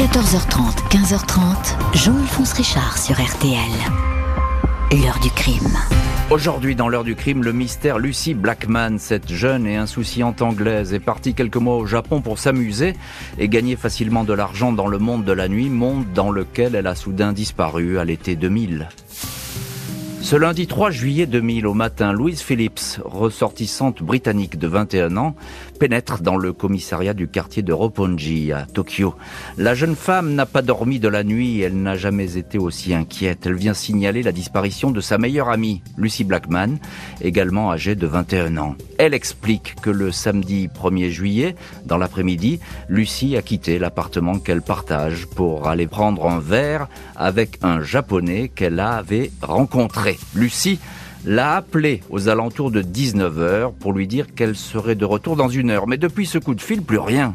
14h30, 15h30, Jean-Alphonse Richard sur RTL. L'heure du crime. Aujourd'hui, dans l'heure du crime, le mystère Lucy Blackman, cette jeune et insouciante anglaise, est partie quelques mois au Japon pour s'amuser et gagner facilement de l'argent dans le monde de la nuit, monde dans lequel elle a soudain disparu à l'été 2000. Ce lundi 3 juillet 2000 au matin, Louise Phillips, ressortissante britannique de 21 ans, pénètre dans le commissariat du quartier de Roppongi à Tokyo. La jeune femme n'a pas dormi de la nuit, elle n'a jamais été aussi inquiète. Elle vient signaler la disparition de sa meilleure amie, Lucy Blackman, également âgée de 21 ans. Elle explique que le samedi 1er juillet, dans l'après-midi, Lucy a quitté l'appartement qu'elle partage pour aller prendre un verre avec un japonais qu'elle avait rencontré. Lucie l'a appelé aux alentours de 19h pour lui dire qu'elle serait de retour dans une heure. Mais depuis ce coup de fil, plus rien.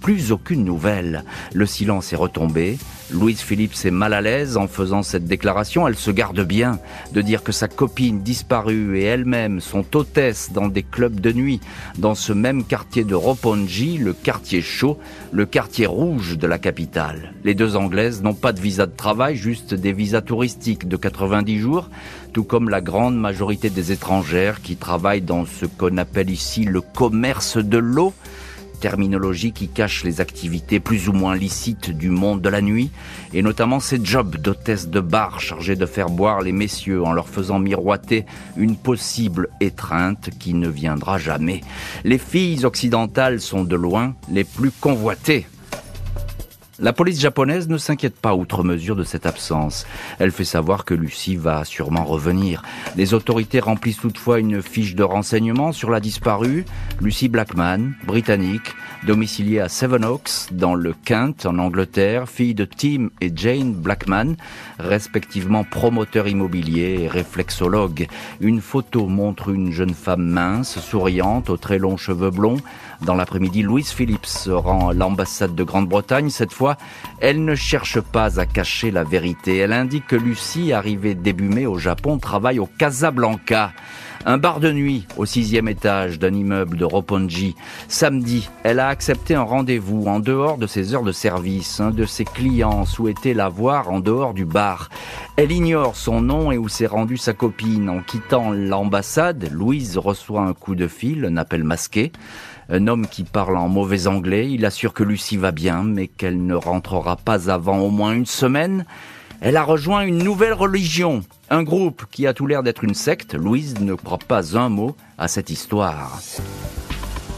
Plus aucune nouvelle. Le silence est retombé. Louise Phillips est mal à l'aise en faisant cette déclaration. Elle se garde bien de dire que sa copine disparue et elle-même sont hôtesses dans des clubs de nuit dans ce même quartier de Roppongi, le quartier chaud, le quartier rouge de la capitale. Les deux Anglaises n'ont pas de visa de travail, juste des visas touristiques de 90 jours, tout comme la grande majorité des étrangères qui travaillent dans ce qu'on appelle ici le commerce de l'eau, terminologie qui cache les activités plus ou moins licites du monde de la nuit, et notamment ces jobs d'hôtesse de bar chargés de faire boire les messieurs en leur faisant miroiter une possible étreinte qui ne viendra jamais. Les filles occidentales sont de loin les plus convoitées la police japonaise ne s'inquiète pas outre mesure de cette absence. Elle fait savoir que Lucie va sûrement revenir. Les autorités remplissent toutefois une fiche de renseignement sur la disparue, Lucy Blackman, britannique, domiciliée à Sevenoaks, dans le Kent, en Angleterre, fille de Tim et Jane Blackman, respectivement promoteur immobilier et réflexologue. Une photo montre une jeune femme mince, souriante, aux très longs cheveux blonds. Dans l'après-midi, Louise Phillips se rend à l'ambassade de Grande-Bretagne. Cette fois, elle ne cherche pas à cacher la vérité. Elle indique que Lucie, arrivée début mai au Japon, travaille au Casablanca. Un bar de nuit au sixième étage d'un immeuble de Roppongi. Samedi, elle a accepté un rendez-vous en dehors de ses heures de service. Un de ses clients souhaitait la voir en dehors du bar. Elle ignore son nom et où s'est rendue sa copine. En quittant l'ambassade, Louise reçoit un coup de fil, un appel masqué. Un homme qui parle en mauvais anglais. Il assure que Lucie va bien, mais qu'elle ne rentrera pas avant au moins une semaine. Elle a rejoint une nouvelle religion, un groupe qui a tout l'air d'être une secte. Louise ne croit pas un mot à cette histoire.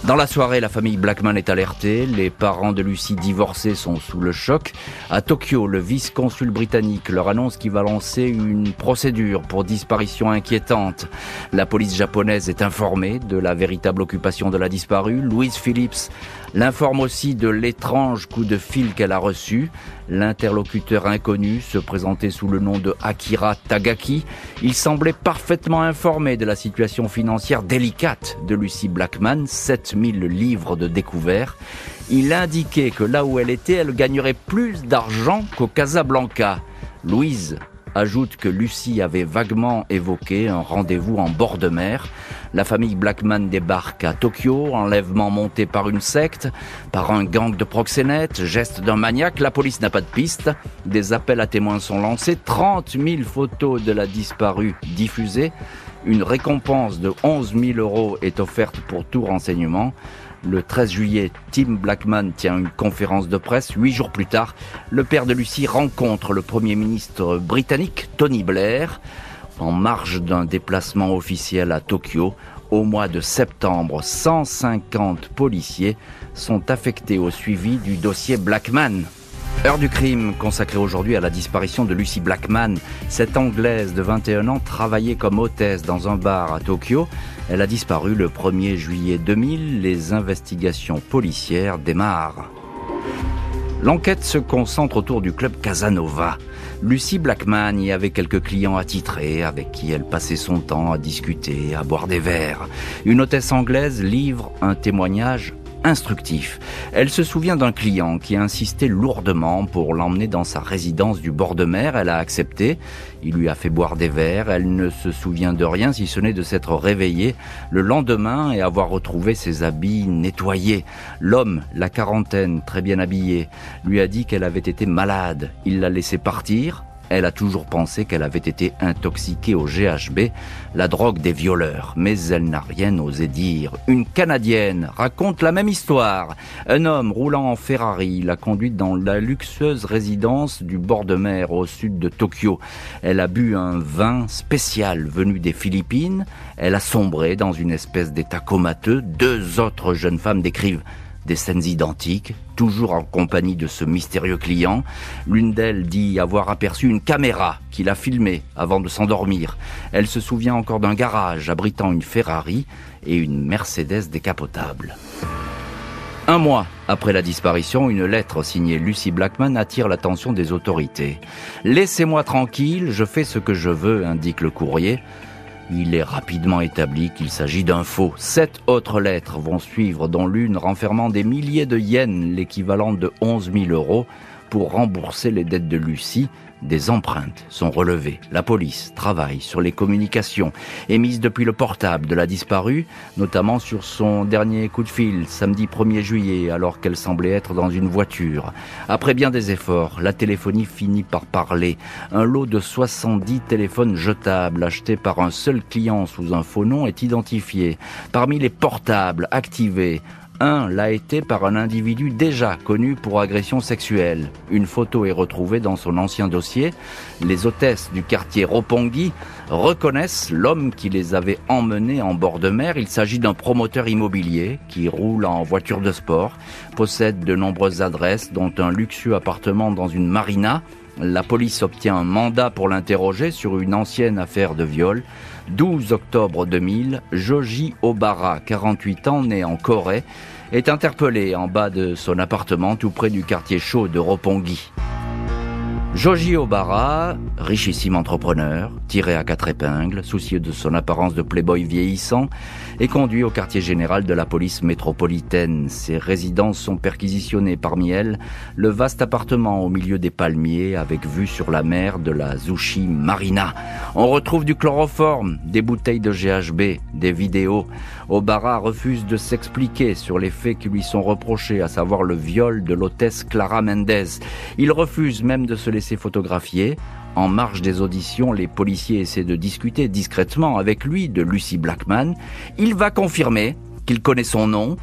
Dans la soirée, la famille Blackman est alertée. Les parents de Lucie divorcés sont sous le choc. À Tokyo, le vice-consul britannique leur annonce qu'il va lancer une procédure pour disparition inquiétante. La police japonaise est informée de la véritable occupation de la disparue. Louise Phillips l'informe aussi de l'étrange coup de fil qu'elle a reçu. L'interlocuteur inconnu se présentait sous le nom de Akira Tagaki. Il semblait parfaitement informé de la situation financière délicate de Lucy Blackman, 7000 livres de découvert. Il indiquait que là où elle était, elle gagnerait plus d'argent qu'au Casablanca. Louise ajoute que Lucie avait vaguement évoqué un rendez-vous en bord de mer. La famille Blackman débarque à Tokyo, enlèvement monté par une secte, par un gang de proxénètes, geste d'un maniaque, la police n'a pas de piste, des appels à témoins sont lancés, 30 000 photos de la disparue diffusées, une récompense de 11 000 euros est offerte pour tout renseignement. Le 13 juillet, Tim Blackman tient une conférence de presse. Huit jours plus tard, le père de Lucie rencontre le Premier ministre britannique, Tony Blair, en marge d'un déplacement officiel à Tokyo. Au mois de septembre, 150 policiers sont affectés au suivi du dossier Blackman. Heure du crime consacrée aujourd'hui à la disparition de Lucy Blackman. Cette Anglaise de 21 ans travaillait comme hôtesse dans un bar à Tokyo. Elle a disparu le 1er juillet 2000. Les investigations policières démarrent. L'enquête se concentre autour du club Casanova. Lucy Blackman y avait quelques clients attitrés avec qui elle passait son temps à discuter, à boire des verres. Une hôtesse anglaise livre un témoignage instructif. Elle se souvient d'un client qui a insisté lourdement pour l'emmener dans sa résidence du bord de mer. Elle a accepté. Il lui a fait boire des verres. Elle ne se souvient de rien si ce n'est de s'être réveillée le lendemain et avoir retrouvé ses habits nettoyés. L'homme, la quarantaine, très bien habillé, lui a dit qu'elle avait été malade. Il l'a laissé partir elle a toujours pensé qu'elle avait été intoxiquée au GHB, la drogue des violeurs, mais elle n'a rien osé dire. Une Canadienne raconte la même histoire. Un homme roulant en Ferrari l'a conduite dans la luxueuse résidence du bord de mer au sud de Tokyo. Elle a bu un vin spécial venu des Philippines. Elle a sombré dans une espèce d'état comateux. Deux autres jeunes femmes décrivent des scènes identiques, toujours en compagnie de ce mystérieux client. L'une d'elles dit avoir aperçu une caméra qui l'a filmé avant de s'endormir. Elle se souvient encore d'un garage abritant une Ferrari et une Mercedes décapotable. Un mois après la disparition, une lettre signée Lucy Blackman attire l'attention des autorités. Laissez-moi tranquille, je fais ce que je veux, indique le courrier. Il est rapidement établi qu'il s'agit d'un faux. Sept autres lettres vont suivre, dont l'une renfermant des milliers de yens, l'équivalent de 11 000 euros, pour rembourser les dettes de Lucie, des empreintes sont relevées. La police travaille sur les communications émises depuis le portable de la disparue, notamment sur son dernier coup de fil, samedi 1er juillet, alors qu'elle semblait être dans une voiture. Après bien des efforts, la téléphonie finit par parler. Un lot de 70 téléphones jetables achetés par un seul client sous un faux nom est identifié. Parmi les portables activés, un l'a été par un individu déjà connu pour agression sexuelle. Une photo est retrouvée dans son ancien dossier. Les hôtesses du quartier Roppongi reconnaissent l'homme qui les avait emmenés en bord de mer. Il s'agit d'un promoteur immobilier qui roule en voiture de sport, possède de nombreuses adresses, dont un luxueux appartement dans une marina. La police obtient un mandat pour l'interroger sur une ancienne affaire de viol. 12 octobre 2000, Joji Obara, 48 ans, né en Corée, est interpellé en bas de son appartement tout près du quartier chaud de Roppongi. Joji Obara, richissime entrepreneur, tiré à quatre épingles, soucieux de son apparence de playboy vieillissant, est conduit au quartier général de la police métropolitaine. Ses résidences sont perquisitionnées parmi elles le vaste appartement au milieu des palmiers avec vue sur la mer de la Zushi Marina. On retrouve du chloroforme, des bouteilles de GHB, des vidéos. Obara refuse de s'expliquer sur les faits qui lui sont reprochés, à savoir le viol de l'hôtesse Clara Mendez. Il refuse même de se laisser photographier. En marge des auditions, les policiers essaient de discuter discrètement avec lui de Lucy Blackman. Il va confirmer qu'il connaît son nom,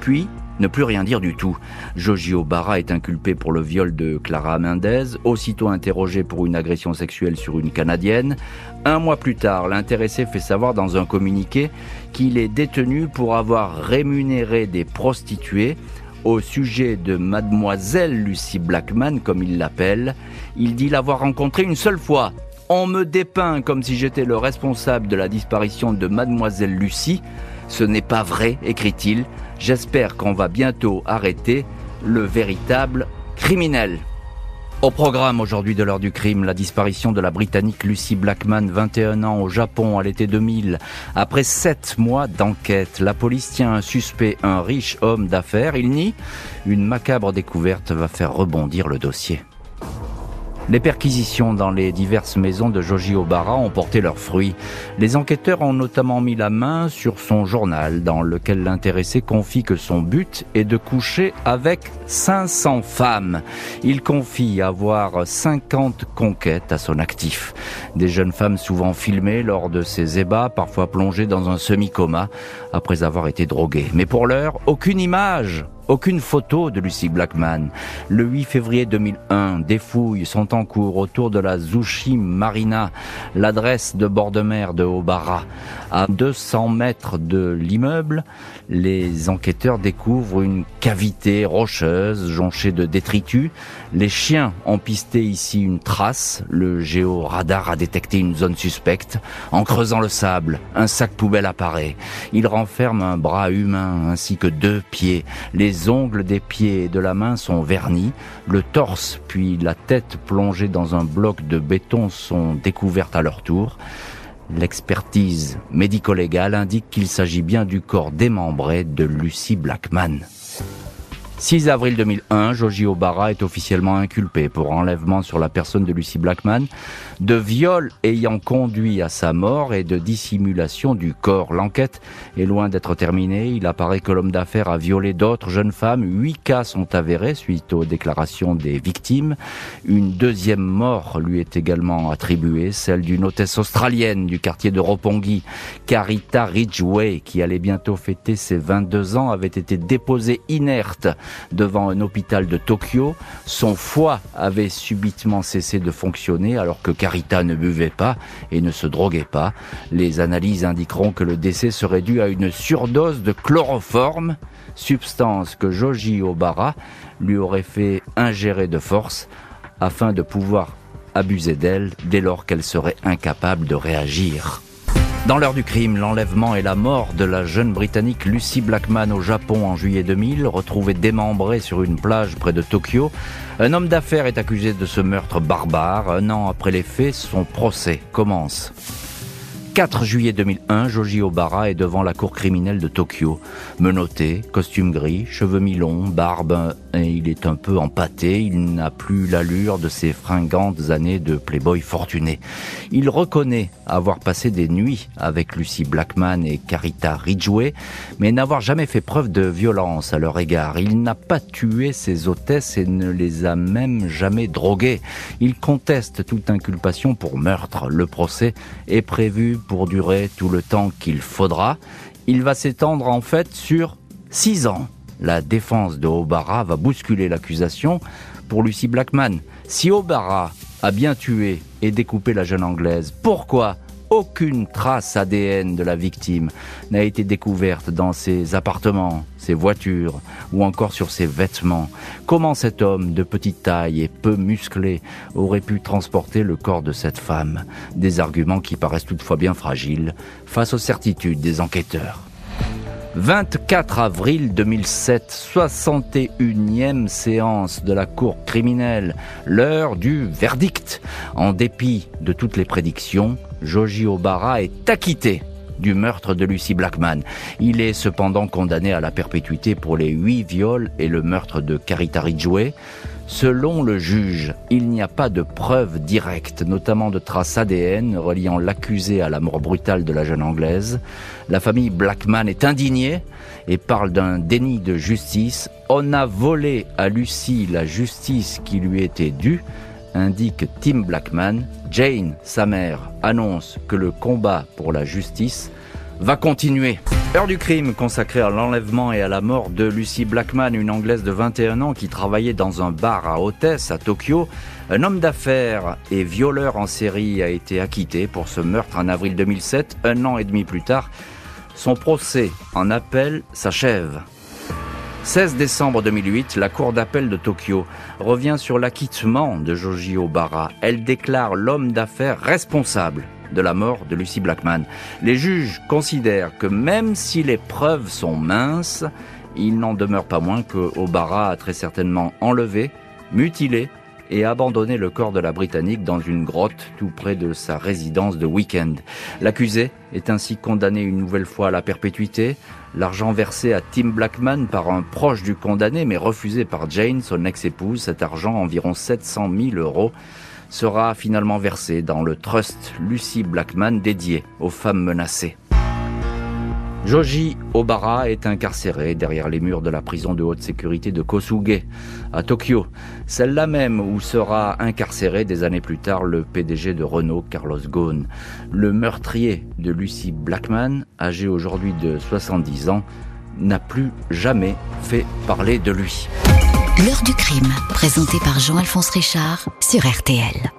puis ne plus rien dire du tout. Joji Barra est inculpé pour le viol de Clara Mendez, aussitôt interrogé pour une agression sexuelle sur une Canadienne. Un mois plus tard, l'intéressé fait savoir dans un communiqué qu'il est détenu pour avoir rémunéré des prostituées au sujet de mademoiselle Lucy Blackman, comme il l'appelle. Il dit l'avoir rencontrée une seule fois. On me dépeint comme si j'étais le responsable de la disparition de mademoiselle Lucie. Ce n'est pas vrai, écrit-il. J'espère qu'on va bientôt arrêter le véritable criminel. Au programme aujourd'hui de l'heure du crime, la disparition de la Britannique Lucy Blackman, 21 ans, au Japon à l'été 2000. Après sept mois d'enquête, la police tient un suspect, un riche homme d'affaires. Il nie. Une macabre découverte va faire rebondir le dossier. Les perquisitions dans les diverses maisons de Joji Obara ont porté leurs fruits. Les enquêteurs ont notamment mis la main sur son journal dans lequel l'intéressé confie que son but est de coucher avec 500 femmes. Il confie avoir 50 conquêtes à son actif. Des jeunes femmes souvent filmées lors de ses ébats, parfois plongées dans un semi-coma après avoir été droguées. Mais pour l'heure, aucune image aucune photo de Lucy Blackman. Le 8 février 2001, des fouilles sont en cours autour de la Zushi Marina, l'adresse de bord de mer de Obara. À 200 mètres de l'immeuble, les enquêteurs découvrent une cavité rocheuse jonchée de détritus. Les chiens ont pisté ici une trace. Le géoradar a détecté une zone suspecte. En creusant le sable, un sac poubelle apparaît. Il renferme un bras humain ainsi que deux pieds. Ongles des pieds et de la main sont vernis. Le torse puis la tête plongée dans un bloc de béton sont découvertes à leur tour. L'expertise médico-légale indique qu'il s'agit bien du corps démembré de Lucy Blackman. 6 avril 2001, Joji Obara est officiellement inculpé pour enlèvement sur la personne de Lucy Blackman, de viol ayant conduit à sa mort et de dissimulation du corps. L'enquête est loin d'être terminée. Il apparaît que l'homme d'affaires a violé d'autres jeunes femmes. Huit cas sont avérés suite aux déclarations des victimes. Une deuxième mort lui est également attribuée, celle d'une hôtesse australienne du quartier de Roppongi, Carita Ridgway, qui allait bientôt fêter ses 22 ans, avait été déposée inerte devant un hôpital de Tokyo. Son foie avait subitement cessé de fonctionner alors que Carita ne buvait pas et ne se droguait pas. Les analyses indiqueront que le décès serait dû à une surdose de chloroforme, substance que Joji Obara lui aurait fait ingérer de force afin de pouvoir abuser d'elle dès lors qu'elle serait incapable de réagir. Dans l'heure du crime, l'enlèvement et la mort de la jeune Britannique Lucy Blackman au Japon en juillet 2000, retrouvée démembrée sur une plage près de Tokyo. Un homme d'affaires est accusé de ce meurtre barbare. Un an après les faits, son procès commence. 4 juillet 2001, Joji Obara est devant la cour criminelle de Tokyo. Menotté, costume gris, cheveux mi-longs, barbe, et il est un peu empâté, il n'a plus l'allure de ses fringantes années de playboy fortuné. Il reconnaît avoir passé des nuits avec Lucy Blackman et Carita Ridgway, mais n'avoir jamais fait preuve de violence à leur égard. Il n'a pas tué ses hôtesses et ne les a même jamais droguées. Il conteste toute inculpation pour meurtre. Le procès est prévu pour durer tout le temps qu'il faudra. Il va s'étendre en fait sur six ans. La défense de Obara va bousculer l'accusation pour Lucy Blackman. Si Obara a bien tué et découpé la jeune Anglaise, pourquoi aucune trace ADN de la victime n'a été découverte dans ses appartements, ses voitures ou encore sur ses vêtements. Comment cet homme de petite taille et peu musclé aurait pu transporter le corps de cette femme? Des arguments qui paraissent toutefois bien fragiles face aux certitudes des enquêteurs. 24 avril 2007, 61e séance de la Cour criminelle, l'heure du verdict. En dépit de toutes les prédictions, Joji Obara est acquitté du meurtre de Lucy Blackman. Il est cependant condamné à la perpétuité pour les huit viols et le meurtre de Carita Ridgway. Selon le juge, il n'y a pas de preuves directes, notamment de traces ADN reliant l'accusé à la mort brutale de la jeune Anglaise. La famille Blackman est indignée et parle d'un déni de justice. On a volé à Lucy la justice qui lui était due indique Tim Blackman, Jane, sa mère, annonce que le combat pour la justice va continuer. Heure du crime consacrée à l'enlèvement et à la mort de Lucy Blackman, une Anglaise de 21 ans qui travaillait dans un bar à hôtesse à Tokyo. Un homme d'affaires et violeur en série a été acquitté pour ce meurtre en avril 2007, un an et demi plus tard. Son procès en appel s'achève. 16 décembre 2008, la Cour d'appel de Tokyo revient sur l'acquittement de Joji Obara. Elle déclare l'homme d'affaires responsable de la mort de Lucy Blackman. Les juges considèrent que même si les preuves sont minces, il n'en demeure pas moins que Obara a très certainement enlevé, mutilé et abandonné le corps de la Britannique dans une grotte tout près de sa résidence de week-end. L'accusé est ainsi condamné une nouvelle fois à la perpétuité, L'argent versé à Tim Blackman par un proche du condamné, mais refusé par Jane, son ex-épouse, cet argent, environ 700 000 euros, sera finalement versé dans le trust Lucy Blackman dédié aux femmes menacées. Joji Obara est incarcéré derrière les murs de la prison de haute sécurité de Kosuge, à Tokyo, celle-là même où sera incarcéré des années plus tard le PDG de Renault, Carlos Ghosn. Le meurtrier de Lucy Blackman, âgé aujourd'hui de 70 ans, n'a plus jamais fait parler de lui. L'heure du crime, présenté par Jean-Alphonse Richard sur RTL.